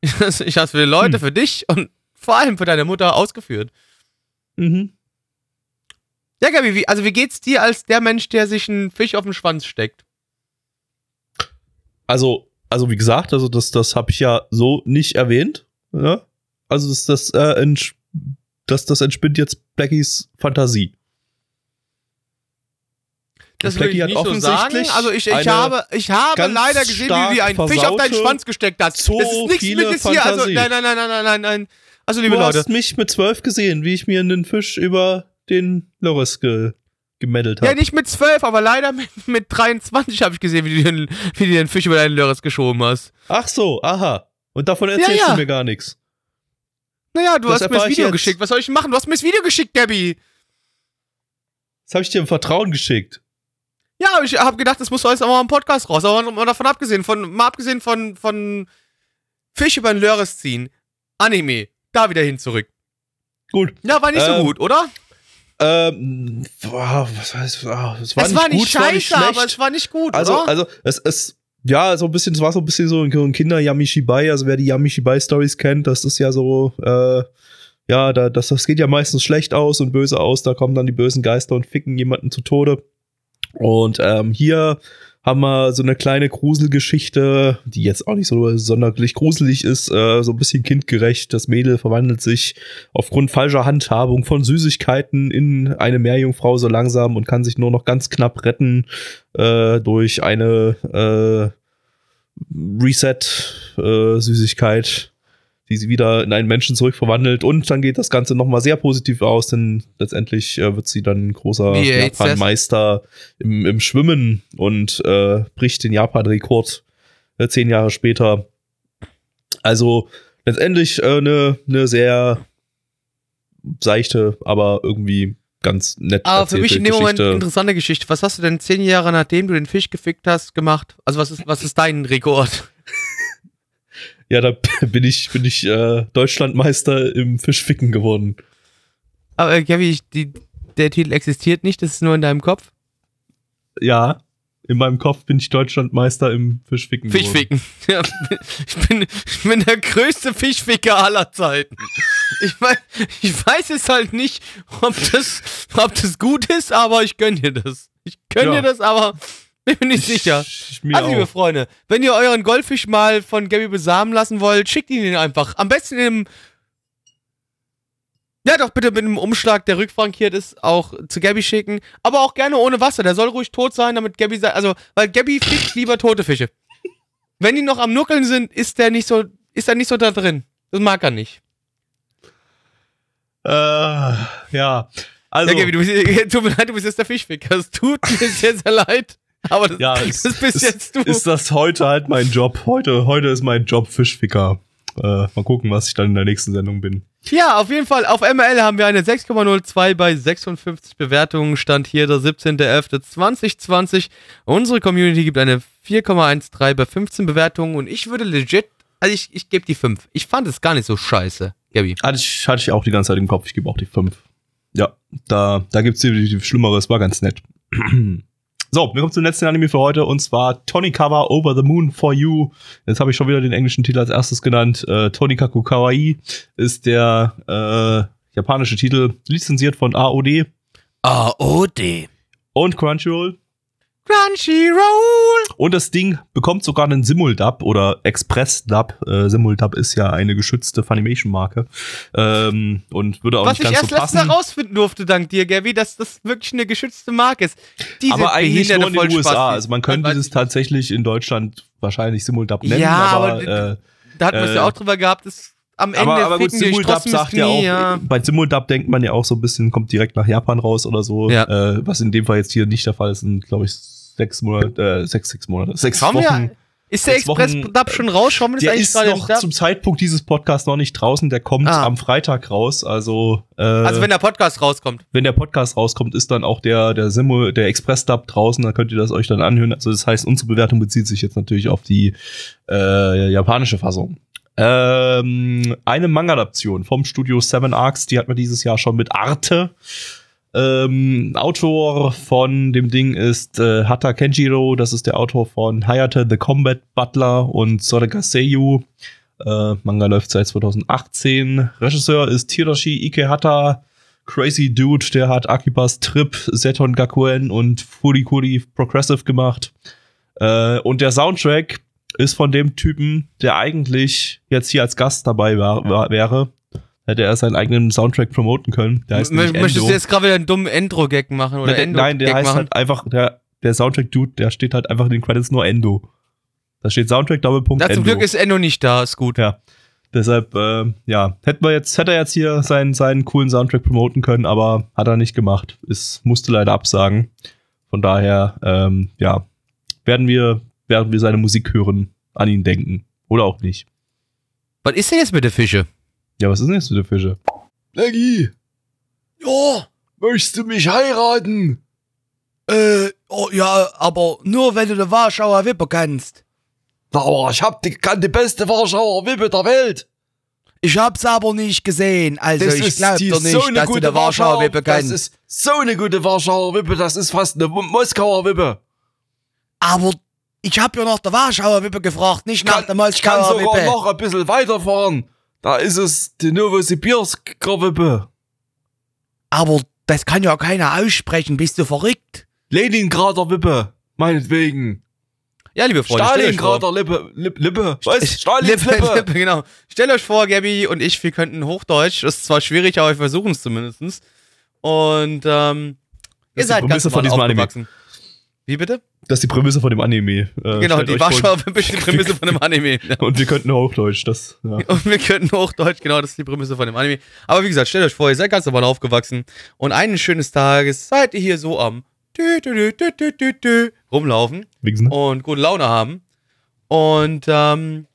(laughs) Ich habe es für die Leute, Hm. für dich und vor allem für deine Mutter ausgeführt. Mhm. Ja, Gabi, wie, also wie geht's dir als der Mensch, der sich einen Fisch auf den Schwanz steckt? Also, also wie gesagt, also das, das habe ich ja so nicht erwähnt. Ja? Also das, das, äh, das, das entspinnt jetzt Blackies Fantasie. Das Blackie will ich nicht so sagen. Also ich, ich habe, ich habe leider gesehen, wie du dir einen Fisch auf deinen Schwanz gesteckt hast. so das ist nichts viele mit hier. Also Fantasie. nein, nein, nein, nein, nein, nein, nein. Also liebe du Leute, hast mich mit zwölf gesehen, wie ich mir einen Fisch über den Loris ge gemeddelt Ja, habe. nicht mit 12, aber leider mit, mit 23 habe ich gesehen, wie du, den, wie du den Fisch über deinen Lörres geschoben hast. Ach so, aha. Und davon erzählst ja. du mir gar nichts. Naja, du Das hast mir das Video jetzt. geschickt. Was soll ich machen? Du hast mir das Video geschickt, Gabby. Das habe ich dir im Vertrauen geschickt. Ja, ich habe gedacht, das muss alles auch mal im Podcast raus. Aber mal davon abgesehen, von, mal abgesehen von, von Fisch über den Lörres ziehen, Anime, da wieder hin zurück. Gut. Ja, war nicht so Ähm, gut, oder? Ähm, boah, was heißt, ah, es war es nicht war nicht gut, scheiße, war nicht schlecht. aber es war nicht gut, Also, oder? also es, es, ja, so ein bisschen, es war so ein bisschen so ein Kinder Yamishibai, also wer die Yamishibai Stories kennt, das ist ja so, äh, ja, da, das, das geht ja meistens schlecht aus und böse aus, da kommen dann die bösen Geister und ficken jemanden zu Tode. Und ähm, hier haben wir so eine kleine Gruselgeschichte, die jetzt auch nicht so sonderlich gruselig ist, äh, so ein bisschen kindgerecht. Das Mädel verwandelt sich aufgrund falscher Handhabung von Süßigkeiten in eine Meerjungfrau so langsam und kann sich nur noch ganz knapp retten äh, durch eine äh, Reset-Süßigkeit, die sie wieder in einen Menschen zurückverwandelt. Und dann geht das Ganze nochmal sehr positiv aus, denn letztendlich äh, wird sie dann ein großer jetzt Japan-Meister im, im Schwimmen und äh, bricht den Japan-Rekord äh, zehn Jahre später. Also letztendlich eine äh, ne- ne sehr seichte, aber irgendwie ganz nett Aber für mich in dem Moment Geschichte. interessante Geschichte. Was hast du denn zehn Jahre nachdem du den Fisch gefickt hast gemacht? Also was ist, was ist dein Rekord? Ja, da (laughs) bin ich, bin ich äh, Deutschlandmeister im Fischficken geworden. Aber äh, ich- die, der Titel existiert nicht, das ist nur in deinem Kopf. Ja, in meinem Kopf bin ich Deutschlandmeister im Fischficken geworden. Fischficken. (laughs) Ja, ich, bin, ich bin der größte Fischficker aller Zeiten. Ich weiß, ich weiß es halt nicht, ob das, ob das gut ist, aber ich gönn dir das. Ich gönn Ja. dir das, aber bin mir nicht sicher. Ich, mir Also, liebe auch. Freunde, wenn ihr euren Goldfisch mal von Gabby besamen lassen wollt, schickt ihn einfach. Am besten im. Ja, doch bitte mit einem Umschlag, der rückfrankiert ist, auch zu Gabby schicken. Aber auch gerne ohne Wasser. Der soll ruhig tot sein, damit Gabby. Also, weil Gabby fickt lieber tote Fische. Wenn die noch am Nuckeln sind, ist der nicht so. Ist er nicht so da drin. Das mag er nicht. Äh, ja, also, Ja, Gabby, du bist, (laughs) tut mir leid, du bist jetzt der Fischficker. Es tut mir sehr, sehr leid. (laughs) Aber das, ja, (laughs) das ist, bist ist, jetzt du. ist das heute halt mein Job. Heute, heute ist mein Job Fischficker. Äh, mal gucken, was ich dann in der nächsten Sendung bin. Ja, auf jeden Fall. Auf ML haben wir eine 6,02 bei 56 Bewertungen. Stand hier der 17.11.2020. Unsere Community gibt eine 4,13 bei 15 Bewertungen. Und ich würde legit, also ich, ich gebe die 5. Ich fand es gar nicht so scheiße, Gabi. Hatte ich, hatte ich auch die ganze Zeit im Kopf. Ich gebe auch die 5. Ja, da, da gibt's definitiv Schlimmeres. War ganz nett. (clears throat) So, wir kommen zum letzten Anime für heute und zwar Tonikawa Over the Moon for You. Jetzt habe ich schon wieder den englischen Titel als erstes genannt. Äh, Tonikaku Kawaii ist der äh, japanische Titel, lizenziert von AOD AOD. und Crunchyroll. Crunchyroll. Und das Ding bekommt sogar einen Simuldub oder Express-Dub. Äh, Simuldub ist ja eine geschützte Funimation-Marke. Ähm, und würde auch Was nicht ich ganz erst so letztens passen. herausfinden durfte, dank dir, Gabi, dass das wirklich eine geschützte Marke ist. Diese aber eigentlich nur in den USA. Vollspastis. Also man könnte ich. tatsächlich in Deutschland wahrscheinlich Simuldub nennen. Ja, aber, aber äh, Da hatten wir es äh, ja auch drüber gehabt, dass am Ende aber, aber gut, die Simuldub sagt ja Knie, auch, ja. bei Simuldub denkt man ja auch so ein bisschen, kommt direkt nach Japan raus oder so. Ja. Äh, was in dem Fall jetzt hier nicht der Fall ist, glaube ich, sechs Monate, äh, sechs, sechs Monate, sechs Schauen Wochen. wir, ist der Express-Dub schon raus? Schauen wir das Der ist noch zum Zeitpunkt dieses Podcasts noch nicht draußen. Der kommt Ah. am Freitag raus. Also, äh, Also wenn der Podcast rauskommt. wenn der Podcast rauskommt, ist dann auch der der Simul, der Express Dub draußen. Da könnt ihr das euch dann anhören. Also das heißt, unsere Bewertung bezieht sich jetzt natürlich auf die äh, japanische Fassung. Ähm, eine Manga-Adaption vom Studio Seven Arcs, die hatten wir dieses Jahr schon mit Arte. Ähm, Autor von dem Ding ist äh, Hata Kenjiro, das ist der Autor von Hayate the Combat Butler und Sorega Seiyu. Äh, Manga läuft seit 2018. Regisseur ist Hiroshi Ikehata. Crazy Dude, der hat Akibas Trip, Seton Gakuen und Furikuri Progressive gemacht. Äh, und der Soundtrack ist von dem Typen, der eigentlich jetzt hier als Gast dabei war, war, wäre. Hätte er seinen eigenen Soundtrack promoten können. Der heißt M möchtest du jetzt gerade wieder einen dummen Endro-Gag machen? Oder Nein, der, Endo nein, der Gag heißt machen? halt einfach, der, der Soundtrack-Dude, der steht halt einfach in den Credits nur Endo. Da steht Soundtrack Doppelpunkt Na, zum Endo. Glück ist Endo nicht da, ist gut. ja. Deshalb, äh, ja, hätten wir jetzt, hätte er jetzt hier seinen, seinen coolen Soundtrack promoten können, aber hat er nicht gemacht. Es musste leider absagen. Von daher, ähm, ja, werden wir, werden wir seine Musik hören, an ihn denken. Oder auch nicht. Was ist denn jetzt mit der Fische? Ja, was ist denn jetzt mit der Fische? Leggy, Ja, möchtest du mich heiraten? äh, oh, ja, aber nur wenn du die Warschauer Wippe kennst. Na, aber ich hab die, kann die beste Warschauer Wippe der Welt. Ich hab's aber nicht gesehen, also Das ich glaub doch nicht, so eine dass du gute die Warschauer Wippe Das kennst. ist so eine gute Warschauer Wippe, das ist fast eine Mo- Moskauer Wippe. Aber ich hab ja nach der Warschauer Wippe gefragt, nicht nach der ich kann Moskauer sogar Wippe. noch ein bisschen weiterfahren. Da ist es die Novosibirsker Wippe. Aber das kann ja keiner aussprechen, bist du verrückt? Leningrader Wippe, meinetwegen. Ja, liebe Freunde. Stalingrader Lippe, Lippe, Lippe. Was? Stalins Lippe, Lippe. Lippe, genau. Stellt euch vor, Gabby und ich, wir könnten Hochdeutsch. Das ist zwar schwierig, aber wir versuchen es zumindest. Und ähm, ihr seid ganz von diesem Anime. Wie bitte? Das ist die Prämisse von dem Anime. Äh, genau, die Warschauer (laughs) ist die Prämisse von dem Anime. Ja. (laughs) Und wir könnten Hochdeutsch, das, ja. (laughs) Und wir könnten Hochdeutsch, genau, das ist die Prämisse von dem Anime. Aber wie gesagt, stellt euch vor, ihr seid ganz normal aufgewachsen und eines schönes Tages seid ihr hier so am tü, tü, tü, rumlaufen Wichsen. und gute Laune haben. Und ähm,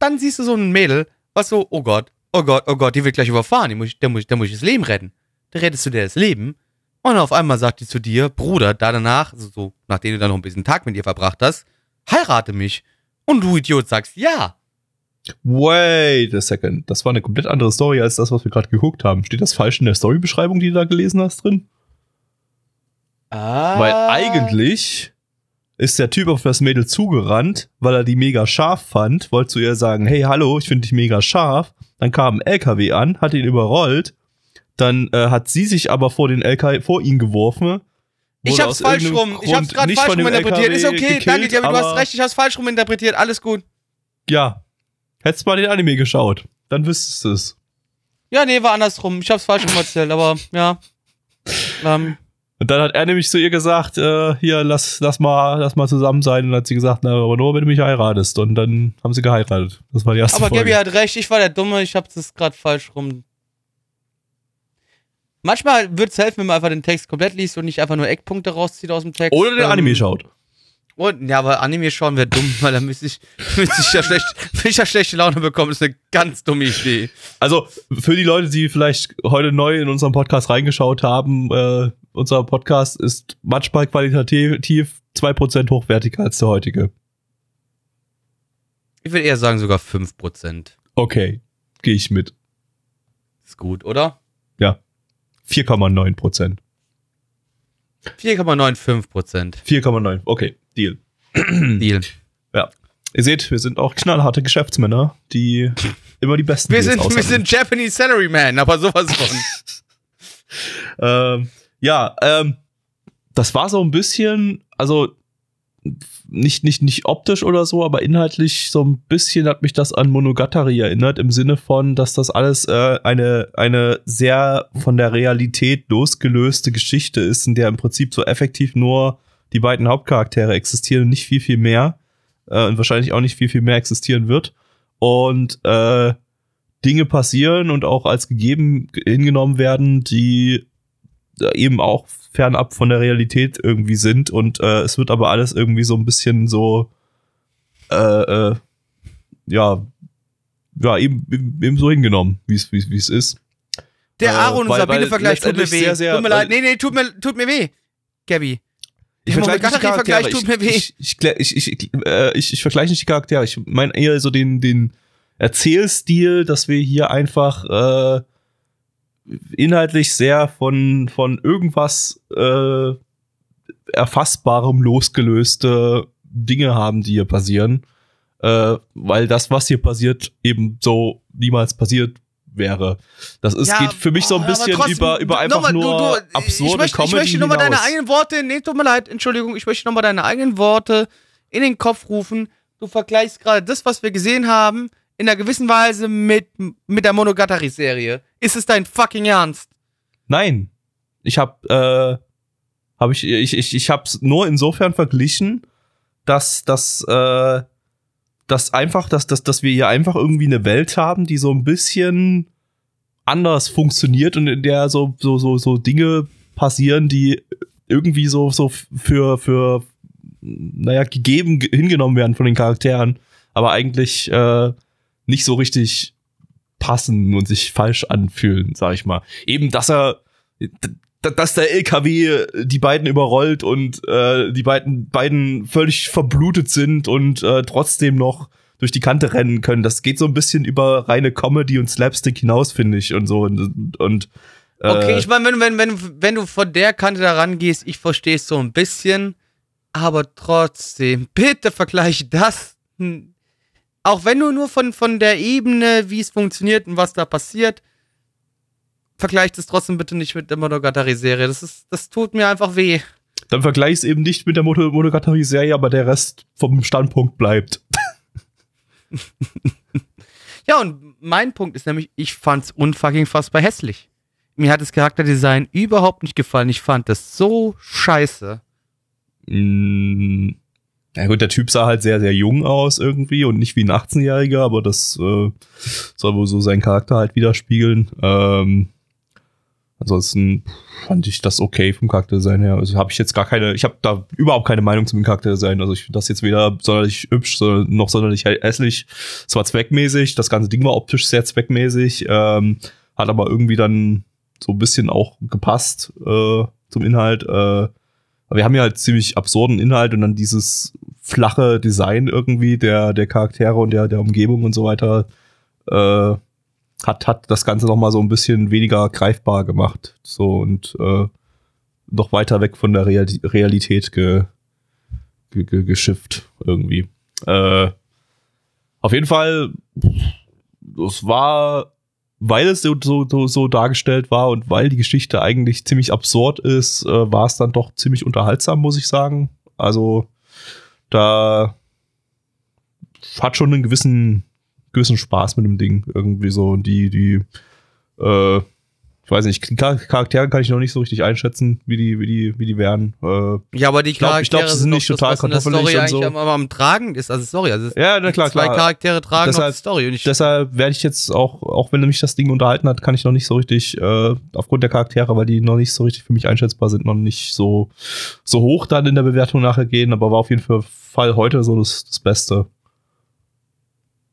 dann siehst du so ein Mädel, was so, oh Gott, oh Gott, oh Gott, die wird gleich überfahren, die muss, ich- der, muss, der muss ich das Leben retten. Da rettest du dir das Leben. Und auf einmal sagt die zu dir, Bruder, da danach, also so, nachdem du dann noch ein bisschen Tag mit ihr verbracht hast, heirate mich. Und du Idiot sagst, ja. Wait a second. Das war eine komplett andere Story als das, was wir gerade geguckt haben. Steht das falsch in der Storybeschreibung, die du da gelesen hast, drin? Ah. Weil eigentlich ist der Typ auf das Mädel zugerannt, weil er die mega scharf fand, wollte zu ihr sagen, hey, hallo, ich finde dich mega scharf. Dann kam ein LKW an, hat ihn überrollt. Dann äh, hat sie sich aber vor den LKW, vor ihn geworfen. Ich hab's falsch rum. Ich hab's Grund gerade falsch rum interpretiert. Ist okay, gekillt, danke, Gabby, du hast aber- recht, ich hab's falsch rum interpretiert. Alles gut. Ja. Hättest mal den Anime geschaut, dann wüsstest du es. Ja, nee, war andersrum. Ich hab's falsch rum erzählt, aber ja. Ähm, Und dann hat er nämlich zu ihr gesagt, äh, hier, lass, lass, mal, lass mal zusammen sein. Und dann hat sie gesagt, na, aber nur, wenn du mich heiratest. Und dann haben sie geheiratet. Das war die erste aber Folge. Gabby hat recht, ich war der Dumme, ich hab's das gerade falsch rum. Manchmal wird's helfen, wenn man einfach den Text komplett liest und nicht einfach nur Eckpunkte rauszieht aus dem Text. Oder den Ähm, Anime schaut. Und, ja, aber Anime schauen wäre dumm, (laughs) weil dann müsste ich, müsste ich ja schlecht, wenn ich ja schlechte Laune bekomme, ist eine ganz dumme Idee. Also für die Leute, die vielleicht heute neu in unseren Podcast reingeschaut haben, äh, unser Podcast ist manchmal qualitativ 2% hochwertiger als der heutige. Ich würde eher sagen sogar 5%. Okay, gehe ich mit. Ist gut, oder? 4,9%. 4,95%. 4,9, okay, Deal. Deal. (clears throat) Ihr seht, wir sind auch knallharte Geschäftsmänner, die (laughs) immer die besten Wir sind, wir sind Japanese Salaryman, aber sowas von. (laughs) ähm, ja, ähm, das war so ein bisschen, also nicht, nicht, nicht optisch oder so, aber inhaltlich so ein bisschen hat mich das an Monogatari erinnert, im Sinne von, dass das alles äh, eine, eine sehr von der Realität losgelöste Geschichte ist, in der im Prinzip so effektiv nur die beiden Hauptcharaktere existieren und nicht viel, viel mehr. Äh, und wahrscheinlich auch nicht viel, viel mehr existieren wird. Und äh, Dinge passieren und auch als gegeben hingenommen werden, die eben auch fernab von der Realität irgendwie sind und äh, es wird aber alles irgendwie so ein bisschen so äh, äh, ja ja eben, eben so hingenommen, wie es wie es ist. Der Äh, Aaron und weil Sabine-Vergleich tut mir weh. sehr, sehr- tut mir leid. Nee, nee, tut mir, tut mir weh. Gabby. Ich vergleiche nicht die Charaktere. tut mir weh. Ich, ich, ich, ich, ich, äh, ich, ich vergleiche nicht die Charaktere. Ich meine eher so den, den Erzählstil, dass wir hier einfach äh, inhaltlich sehr von, von irgendwas äh, Erfassbarem losgelöste Dinge haben, die hier passieren. Äh, weil das, was hier passiert, eben so niemals passiert wäre. Das ist, Ja, geht für mich so ein bisschen trotzdem, über, über einfach nochmal, nur du, du, absurde ich möchte, Comedy Ich möchte nochmal deine eigenen Worte, nee, tut mir leid, Entschuldigung, ich möchte nochmal deine eigenen Worte in den Kopf rufen. Du vergleichst gerade das, was wir gesehen haben, in einer gewissen Weise mit, mit der Monogatari-Serie. Ist es dein fucking Ernst? Nein. Ich hab, äh, hab ich, ich, ich, ich hab's nur insofern verglichen, dass, dass, äh, dass einfach, dass, dass, dass wir hier einfach irgendwie eine Welt haben, die so ein bisschen anders funktioniert und in der so, so, so, so Dinge passieren, die irgendwie so, so für, für, naja, gegeben ge- hingenommen werden von den Charakteren, aber eigentlich äh, nicht so richtig passen und sich falsch anfühlen, sag ich mal. Eben, dass er, dass der LKW die beiden überrollt und äh, die beiden, beiden völlig verblutet sind und äh, trotzdem noch durch die Kante rennen können. Das geht so ein bisschen über reine Comedy und Slapstick hinaus, finde ich, und so. Und, und äh, Okay, ich meine, wenn, wenn, wenn, wenn du von der Kante da rangehst, ich verstehe es so ein bisschen, aber trotzdem, bitte vergleiche das. Auch wenn du nur von, von der Ebene, wie es funktioniert und was da passiert, vergleicht es trotzdem bitte nicht mit der Monogatari-Serie. Das, ist, das tut mir einfach weh. dann vergleich es eben nicht mit der Mono- Monogatari-Serie, aber der Rest vom Standpunkt bleibt. (laughs) Ja, und mein Punkt ist nämlich, ich fand's unfucking fassbar hässlich. Mir hat das Charakterdesign überhaupt nicht gefallen. Ich fand das so scheiße. Mm, Ja gut, der Typ sah halt sehr, sehr jung aus irgendwie und nicht wie ein 18-Jähriger, aber das äh, soll wohl so seinen Charakter halt widerspiegeln. Ähm, ansonsten fand ich das okay vom Charakterdesign her. Also habe ich jetzt gar keine, ich habe da überhaupt keine Meinung zum Charakterdesign. Also ich finde das jetzt weder sonderlich hübsch noch sonderlich hässlich. Es war zweckmäßig, das ganze Ding war optisch sehr zweckmäßig, ähm, hat aber irgendwie dann so ein bisschen auch gepasst äh, zum Inhalt. Äh, aber wir haben ja halt ziemlich absurden Inhalt und dann dieses flache Design irgendwie der, der Charaktere und der, der Umgebung und so weiter äh, hat, hat das Ganze noch mal so ein bisschen weniger greifbar gemacht. So und äh, noch weiter weg von der Real Realität ge, ge, ge, geschifft irgendwie. Äh, auf jeden Fall, das war, weil es so, so, so, dargestellt war und weil die Geschichte eigentlich ziemlich absurd ist, äh, war es dann doch ziemlich unterhaltsam, muss ich sagen. Also da hat schon einen gewissen, gewissen Spaß mit dem Ding irgendwie so. Und die, die, äh, weiß nicht, Charaktere kann ich noch nicht so richtig einschätzen, wie die, wie die, wie die wären. Äh, Ja, aber die Ich glaub- ich glaub, Charaktere sie sind nicht doch total das, kartoffelig Story und eigentlich so. am, am, Tragen ist. Also sorry, also ja, na klar, zwei klar. Charaktere tragen noch Deshalb- die Story. Und ich, Deshalb werde ich jetzt auch, auch wenn mich das Ding unterhalten hat, kann ich noch nicht so richtig, äh, aufgrund der Charaktere, weil die noch nicht so richtig für mich einschätzbar sind, noch nicht so, so hoch dann in der Bewertung nachher gehen, aber war auf jeden Fall heute so das, das Beste.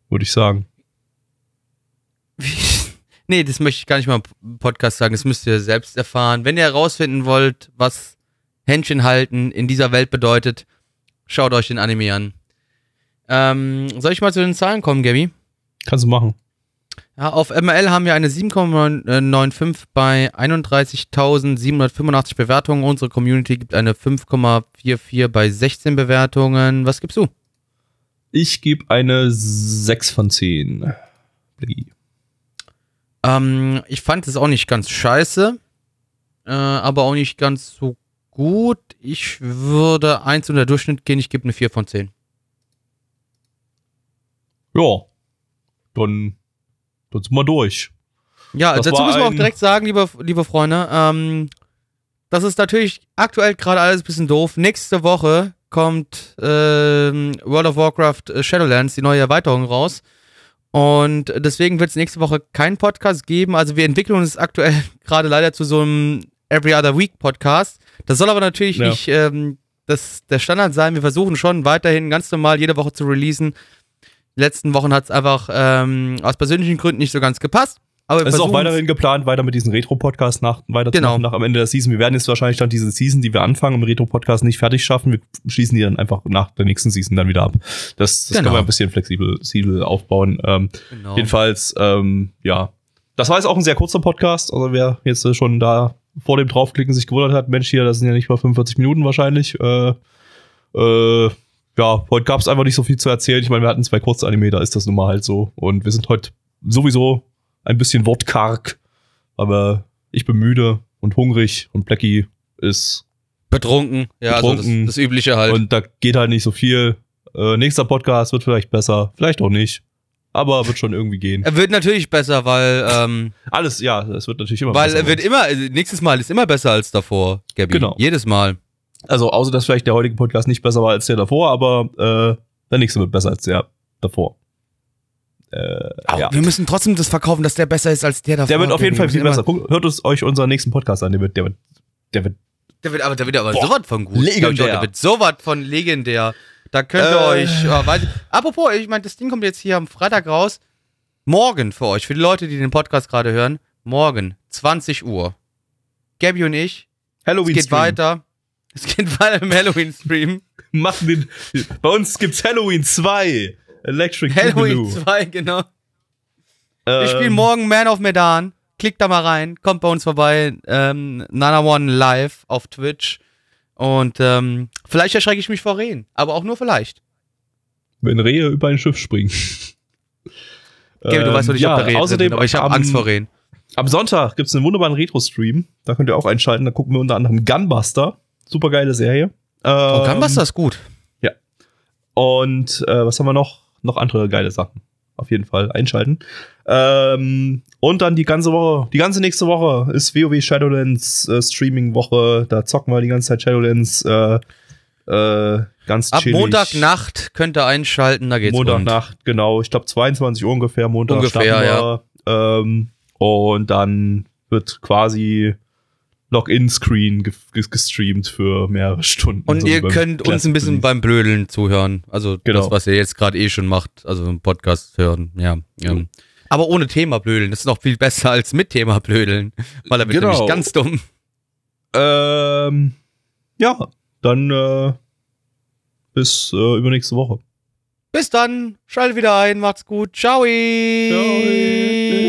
Würde ich sagen. Nee, das möchte ich gar nicht mal im Podcast sagen. Das müsst ihr selbst erfahren. Wenn ihr herausfinden wollt, was Händchen halten in dieser Welt bedeutet, schaut euch den Anime an. Ähm, soll ich mal zu den Zahlen kommen, Gabby? Kannst du machen. Ja, auf ML haben wir eine 7,95 bei 31.785 Bewertungen. Unsere Community gibt eine 5,44 bei 16 Bewertungen. Was gibst du? Ich gebe eine 6 von 10. Blackie. Ähm, ich fand es auch nicht ganz scheiße, äh, aber auch nicht ganz so gut. Ich würde 1 unter Durchschnitt gehen. Ich gebe eine 4 von 10. Ja. Dann, dann sind wir durch. Ja, Das dazu müssen wir auch direkt sagen, liebe, liebe Freunde, ähm, das ist natürlich aktuell gerade alles ein bisschen doof. Nächste Woche kommt ähm, World of Warcraft äh, Shadowlands, die neue Erweiterung raus. Und deswegen wird es nächste Woche keinen Podcast geben. Also wir entwickeln uns aktuell (laughs) gerade leider zu so einem Every Other Week Podcast. Das soll aber natürlich Ja. nicht ähm, das, der Standard sein. Wir versuchen schon weiterhin ganz normal jede Woche zu releasen. Die letzten Wochen hat es einfach ähm, aus persönlichen Gründen nicht so ganz gepasst. Aber Es ist auch weiterhin geplant, weiter mit diesen Retro-Podcasts nach, weiter Genau. nach am Ende der Season. Wir werden jetzt wahrscheinlich dann diese Season, die wir anfangen, im Retro-Podcast nicht fertig schaffen. Wir schließen die dann einfach nach der nächsten Season dann wieder ab. Das, das Genau. können wir ein bisschen flexibel, flexibel aufbauen. Ähm, Genau. Jedenfalls, ähm, ja. Das war jetzt auch ein sehr kurzer Podcast. Also wer jetzt äh, schon da vor dem draufklicken sich gewundert hat, Mensch, hier, das sind ja nicht mal 45 Minuten wahrscheinlich. Äh, äh, ja, heute gab es einfach nicht so viel zu erzählen. Ich meine, wir hatten zwei kurze Anime, da ist das nun mal halt so. Und wir sind heute sowieso ein bisschen wortkarg. Aber ich bin müde und hungrig und Blackie ist Betrunken, ja, Also Betrunken. das, das Übliche halt. und da geht halt nicht so viel. Äh, nächster Podcast wird vielleicht besser, vielleicht auch nicht. Aber wird schon irgendwie gehen. er wird natürlich besser, weil, ähm, Alles, ja, es wird natürlich immer weil besser. er wird immer, also nächstes Mal ist immer besser als davor, Gabby. Genau. Jedes Mal. Also, außer dass vielleicht der heutige Podcast nicht besser war als der davor, aber äh, der nächste wird besser als der. davor. Äh, ja. Wir müssen trotzdem das verkaufen, dass der besser ist als der davor. Der wird auf jeden Fall viel besser. Guckt, hört es euch unseren nächsten Podcast an. Der wird, der wird, der wird Der wird aber, der wird aber Boah, sowas von gut. legendär. Der wird sowas von legendär. Da könnt ihr Äh. euch. Ja, weiß ich, apropos, ich meine, das Ding kommt jetzt hier am Freitag raus. Morgen für euch, für die Leute, die den Podcast gerade hören. Morgen, 20 Uhr. Gabby und ich. Es Halloween geht weiter. Es geht weiter im Halloween-Stream. (laughs) Machen den, bei uns gibt's Halloween 2. Electric Halloween Boogaloo. 2, genau. Ähm, Wir spielen morgen Man of Medan. Klickt da mal rein, kommt bei uns vorbei. Ähm, Nana One live auf Twitch. Und ähm, vielleicht erschrecke ich mich vor Rehen. Aber auch nur vielleicht. Wenn Rehe über ein Schiff springen. Gaby, du weißt doch nicht, ja, ob da Rehen außerdem sind, aber ich habe Angst vor Rehen. Am Sonntag gibt's einen wunderbaren Retro-Stream. Da könnt ihr auch einschalten. Da gucken wir unter anderem Gunbuster. Super geile Serie. Oh, Ähm, Gunbuster ist gut. Und äh, was haben wir noch? Noch andere geile Sachen. Auf jeden Fall einschalten. Ähm, und dann die ganze Woche, die ganze nächste Woche ist WoW Shadowlands äh, Streaming-Woche. Da zocken wir die ganze Zeit Shadowlands. Äh, äh, ganz Ab chillig. Montagnacht könnt ihr einschalten, da geht's rund. Montagnacht, genau. Ich glaube 22 Uhr ungefähr. Montag Ungefähr, wir. Ähm, und dann wird quasi Login-Screen ge ge gestreamt für mehrere Stunden. Und So ihr könnt uns ein bisschen beim Blödeln zuhören. Also Genau. das, was ihr jetzt gerade eh schon macht, also im Podcast hören. Ja. ja. Aber ohne Thema blödeln. Das ist noch viel besser als mit Thema blödeln. Weil da wird Genau. nämlich ganz dumm. Ähm, ja, dann äh, bis äh, übernächste Woche. Bis dann. Schaltet wieder ein. Macht's gut. Ciao. Ciao.